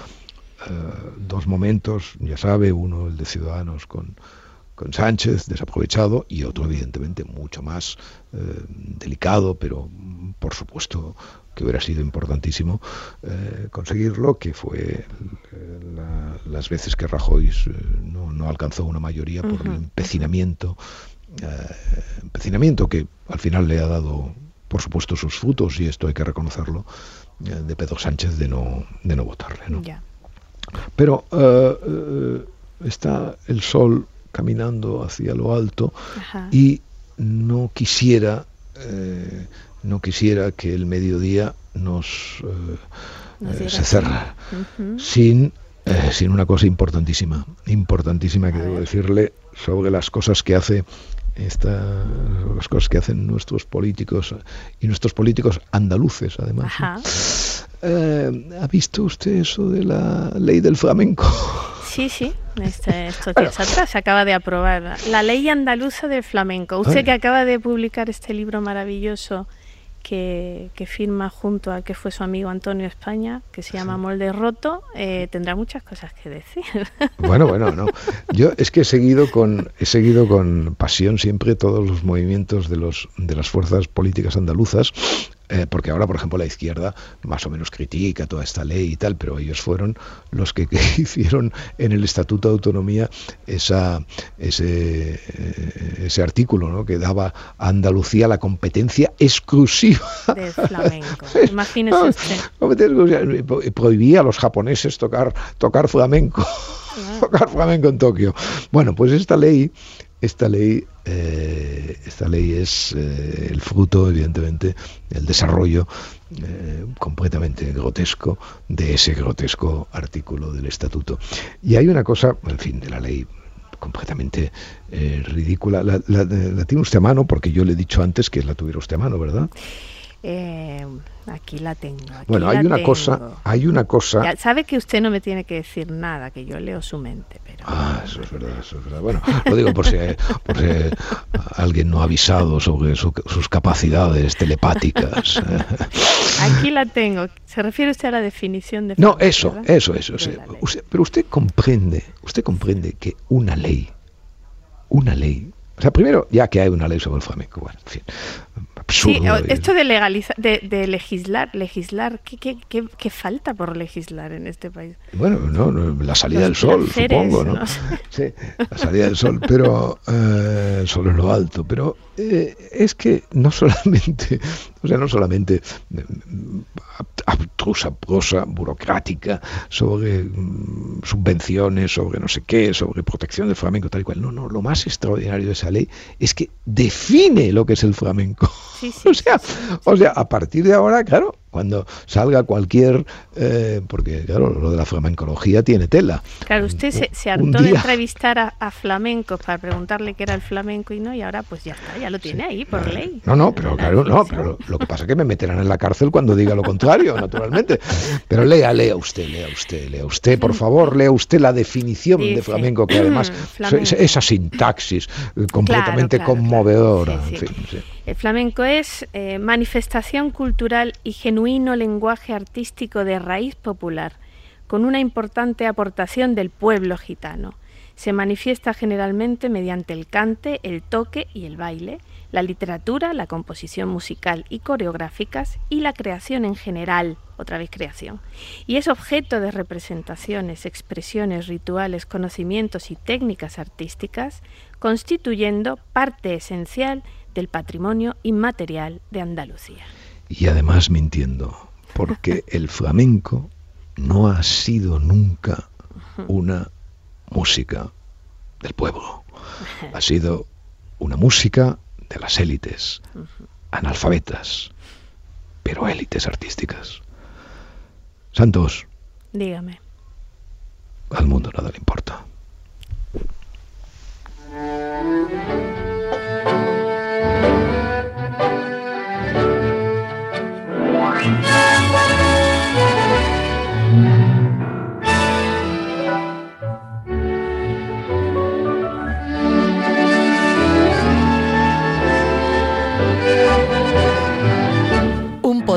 Speaker 1: dos momentos ya sabe uno el de Ciudadanos con con Sánchez, desaprovechado, y otro evidentemente mucho más eh, delicado, pero por supuesto que hubiera sido importantísimo eh, conseguirlo, que fue las veces que Rajoy no, alcanzó una mayoría por el empecinamiento, empecinamiento que al final le ha dado, por supuesto, sus frutos, y esto hay que reconocerlo, de Pedro Sánchez de no, de no votarle. ¿no? Pero está el sol caminando hacia lo alto y no quisiera eh, no quisiera que el mediodía nos, eh, se cerrara. sin eh, sin una cosa importantísima importantísima que debo decirle sobre las cosas que hace esta, las cosas que hacen nuestros políticos y nuestros políticos andaluces además ¿ha visto usted eso de la ley del flamenco?
Speaker 2: Sí, sí, este, estos días atrás se acaba de aprobar la ley andaluza del flamenco. Usted que acaba de publicar este libro maravilloso que, firma junto a que fue su amigo Antonio España, que se llama Molde Roto, eh, tendrá muchas cosas que decir.
Speaker 1: Bueno, bueno, no. Yo es que he seguido con he seguido con pasión siempre todos los movimientos de los de las fuerzas políticas andaluzas eh, porque ahora, por ejemplo, la izquierda más o menos critica toda esta ley y tal, pero ellos fueron los que, hicieron en el Estatuto de Autonomía esa, ese, eh, ese artículo ¿no? que daba a Andalucía la competencia exclusiva
Speaker 2: del flamenco. Imagínese
Speaker 1: usted. Prohibía a los japoneses tocar, tocar flamenco. Tocar flamenco en Tokio. Bueno, pues esta ley esta ley, eh, esta ley es eh, el fruto, evidentemente, del desarrollo eh, completamente grotesco de ese grotesco artículo del estatuto. Y hay una cosa, en fin, de la ley completamente ridícula. La, la, tiene usted a mano porque yo le he dicho antes que la tuviera usted a mano, ¿verdad?
Speaker 2: Eh, aquí la tengo.
Speaker 1: bueno, hay una cosa, hay una cosa.
Speaker 2: sabe que usted no me tiene que decir nada, que yo leo su mente, pero.
Speaker 1: Ah, eso es verdad, eso es verdad. Bueno, lo digo por si, por si alguien no ha avisado sobre sus capacidades telepáticas.
Speaker 2: Aquí la tengo. ¿Se refiere usted a la definición de?
Speaker 1: No, eso, eso, eso. pero usted comprende, usted comprende que una ley, una ley o sea, primero, ya que hay una ley sobre el flamenco, bueno, en fin,
Speaker 2: Sí, esto de legalizar, de, legislar, legislar, ¿qué, qué, falta por legislar en este país?
Speaker 1: Bueno, no, la salida del sol, supongo, ¿no? Sí, la salida del sol, pero eh, el sol es lo alto, pero eh, es que no solamente, o sea, no solamente mm, abstrusa prosa burocrática sobre mm, subvenciones, sobre no sé qué, sobre protección del flamenco, tal y cual. No, no, lo más extraordinario de esa ley es que define lo que es el flamenco. o sea, o sea, a partir de ahora, claro, cuando salga cualquier, eh, porque claro, lo de la flamencología tiene tela.
Speaker 2: Claro, usted se, se hartó de entrevistar a, flamencos para preguntarle qué era el flamenco y no, y ahora pues ya está, ya lo tiene ahí por ley.
Speaker 1: No, no, pero claro, no, pero lo, que pasa es que me meterán en la cárcel cuando diga lo contrario, naturalmente. Pero lea, lea usted, lea usted, lea usted, por favor, lea usted la definición de flamenco, que además esa sintaxis eh, completamente conmovedora.
Speaker 2: El flamenco es eh, manifestación cultural y genuino lenguaje artístico de raíz popular, con una importante aportación del pueblo gitano. Se manifiesta generalmente mediante el cante, el toque y el baile, la literatura, la composición musical y coreográficas y la creación en general, otra vez creación. Y es objeto de representaciones, expresiones, rituales, conocimientos y técnicas artísticas, constituyendo parte esencial del patrimonio inmaterial de Andalucía.
Speaker 1: Y además mintiendo, porque el flamenco no ha sido nunca una música del pueblo, ha sido una música de las élites, analfabetas, pero élites artísticas. Santos.
Speaker 2: Dígame.
Speaker 1: Al mundo nada le importa.